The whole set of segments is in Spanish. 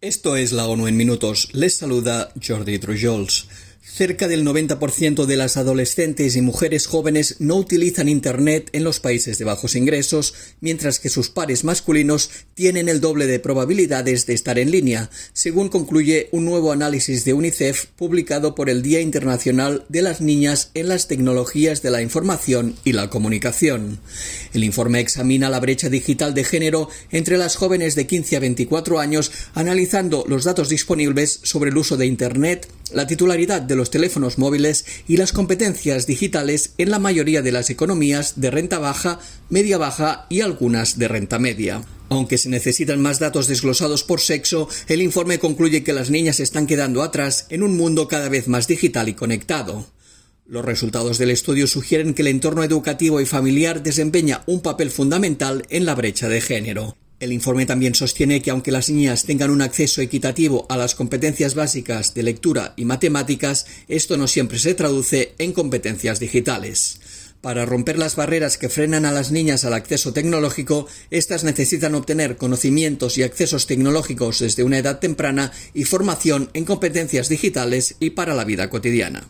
Esto es la ONU en minutos. Les saluda Jordi Trujols. Cerca del 90% de las adolescentes y mujeres jóvenes no utilizan Internet en los países de bajos ingresos, mientras que sus pares masculinos tienen el doble de probabilidades de estar en línea, según concluye un nuevo análisis de UNICEF publicado por el Día Internacional de las Niñas en las Tecnologías de la Información y la Comunicación. El informe examina la brecha digital de género entre las jóvenes de 15 a 24 años, analizando los datos disponibles sobre el uso de Internet, la titularidad de los teléfonos móviles y las competencias digitales en la mayoría de las economías de renta baja, media baja y algunas de renta media. Aunque se necesitan más datos desglosados por sexo, el informe concluye que las niñas están quedando atrás en un mundo cada vez más digital y conectado. Los resultados del estudio sugieren que el entorno educativo y familiar desempeña un papel fundamental en la brecha de género. El informe también sostiene que aunque las niñas tengan un acceso equitativo a las competencias básicas de lectura y matemáticas, esto no siempre se traduce en competencias digitales. Para romper las barreras que frenan a las niñas al acceso tecnológico, éstas necesitan obtener conocimientos y accesos tecnológicos desde una edad temprana y formación en competencias digitales y para la vida cotidiana.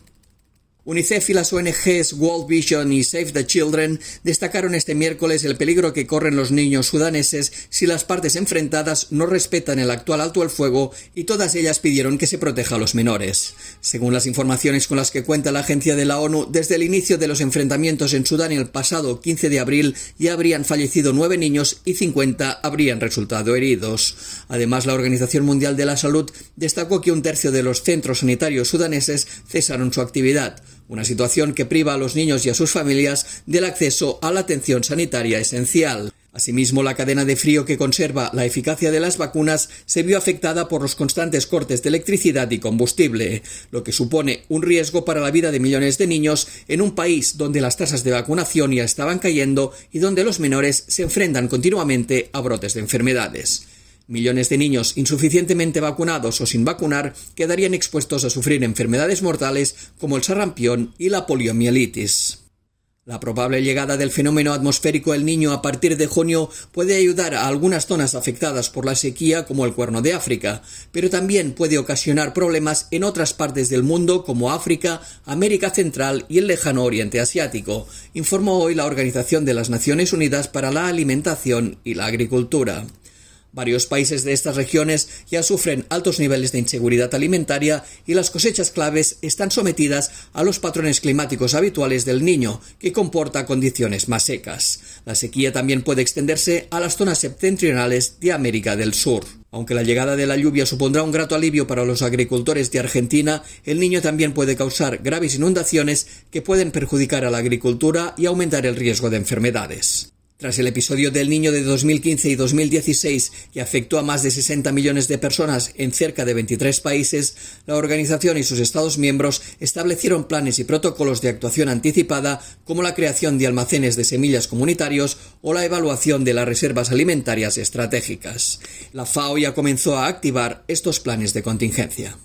UNICEF y las ONGs World Vision y Save the Children destacaron este miércoles el peligro que corren los niños sudaneses si las partes enfrentadas no respetan el actual alto el fuego y todas ellas pidieron que se proteja a los menores. Según las informaciones con las que cuenta la agencia de la ONU, desde el inicio de los enfrentamientos en Sudán el pasado 15 de abril ya habrían fallecido nueve niños y 50 habrían resultado heridos. Además, la Organización Mundial de la Salud destacó que un tercio de los centros sanitarios sudaneses cesaron su actividad una situación que priva a los niños y a sus familias del acceso a la atención sanitaria esencial. Asimismo, la cadena de frío que conserva la eficacia de las vacunas se vio afectada por los constantes cortes de electricidad y combustible, lo que supone un riesgo para la vida de millones de niños en un país donde las tasas de vacunación ya estaban cayendo y donde los menores se enfrentan continuamente a brotes de enfermedades. Millones de niños insuficientemente vacunados o sin vacunar quedarían expuestos a sufrir enfermedades mortales como el sarampión y la poliomielitis. La probable llegada del fenómeno atmosférico El Niño a partir de junio puede ayudar a algunas zonas afectadas por la sequía como el Cuerno de África, pero también puede ocasionar problemas en otras partes del mundo como África, América Central y el lejano Oriente Asiático, informó hoy la Organización de las Naciones Unidas para la Alimentación y la Agricultura. Varios países de estas regiones ya sufren altos niveles de inseguridad alimentaria y las cosechas claves están sometidas a los patrones climáticos habituales del niño, que comporta condiciones más secas. La sequía también puede extenderse a las zonas septentrionales de América del Sur. Aunque la llegada de la lluvia supondrá un grato alivio para los agricultores de Argentina, el niño también puede causar graves inundaciones que pueden perjudicar a la agricultura y aumentar el riesgo de enfermedades. Tras el episodio del niño de 2015 y 2016 que afectó a más de 60 millones de personas en cerca de 23 países, la organización y sus Estados miembros establecieron planes y protocolos de actuación anticipada como la creación de almacenes de semillas comunitarios o la evaluación de las reservas alimentarias estratégicas. La FAO ya comenzó a activar estos planes de contingencia.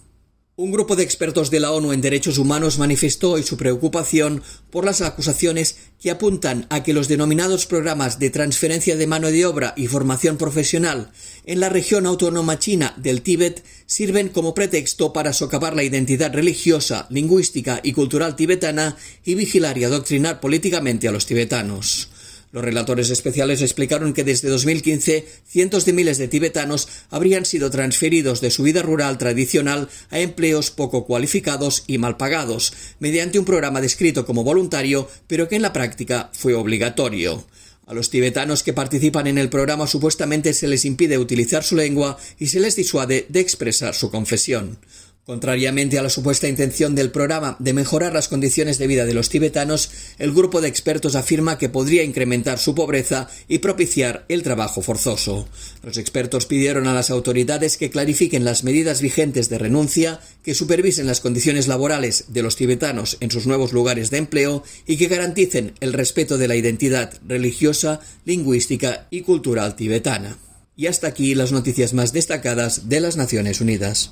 Un grupo de expertos de la ONU en Derechos Humanos manifestó hoy su preocupación por las acusaciones que apuntan a que los denominados programas de transferencia de mano de obra y formación profesional en la región autónoma china del Tíbet sirven como pretexto para socavar la identidad religiosa, lingüística y cultural tibetana y vigilar y adoctrinar políticamente a los tibetanos. Los relatores especiales explicaron que desde 2015 cientos de miles de tibetanos habrían sido transferidos de su vida rural tradicional a empleos poco cualificados y mal pagados, mediante un programa descrito como voluntario, pero que en la práctica fue obligatorio. A los tibetanos que participan en el programa supuestamente se les impide utilizar su lengua y se les disuade de expresar su confesión. Contrariamente a la supuesta intención del programa de mejorar las condiciones de vida de los tibetanos, el grupo de expertos afirma que podría incrementar su pobreza y propiciar el trabajo forzoso. Los expertos pidieron a las autoridades que clarifiquen las medidas vigentes de renuncia, que supervisen las condiciones laborales de los tibetanos en sus nuevos lugares de empleo y que garanticen el respeto de la identidad religiosa, lingüística y cultural tibetana. Y hasta aquí las noticias más destacadas de las Naciones Unidas.